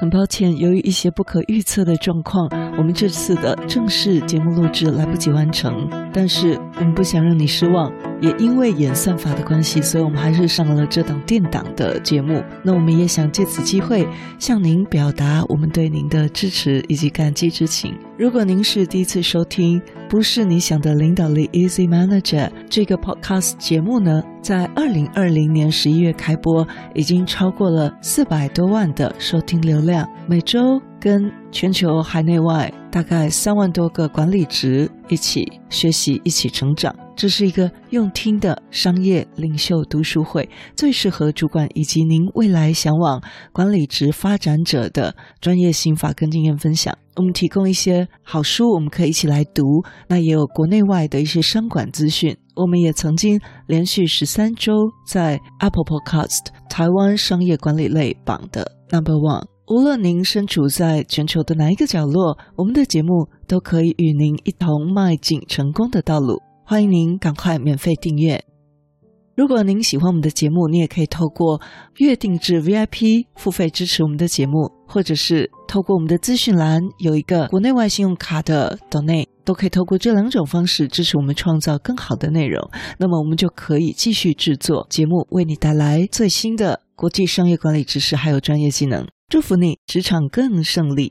很抱歉，由于一些不可预测的状况，我们这次的正式节目录制来不及完成。但是我们不想让你失望，也因为演算法的关系，所以我们还是上了这档电档的节目。那我们也想借此机会向您表达我们对您的支持以及感激之情。如果您是第一次收听，不是你想的领导力 Easy Manager 这个 Podcast 节目呢，在二零二零年十一月开播，已经超过了四百多万的收听流量，每周跟全球海内外大概三万多个管理职一起学习，一起成长。这是一个用听的商业领袖读书会，最适合主管以及您未来想往管理职发展者的专业心法跟经验分享。我们提供一些好书，我们可以一起来读。那也有国内外的一些商管资讯。我们也曾经连续十三周在 Apple Podcast 台湾商业管理类榜的 Number One。无论您身处在全球的哪一个角落，我们的节目都可以与您一同迈进成功的道路。欢迎您赶快免费订阅。如果您喜欢我们的节目，你也可以透过月定制 VIP 付费支持我们的节目，或者是透过我们的资讯栏有一个国内外信用卡的 Donate，都可以透过这两种方式支持我们创造更好的内容。那么我们就可以继续制作节目，为你带来最新的国际商业管理知识还有专业技能。祝福你职场更胜利。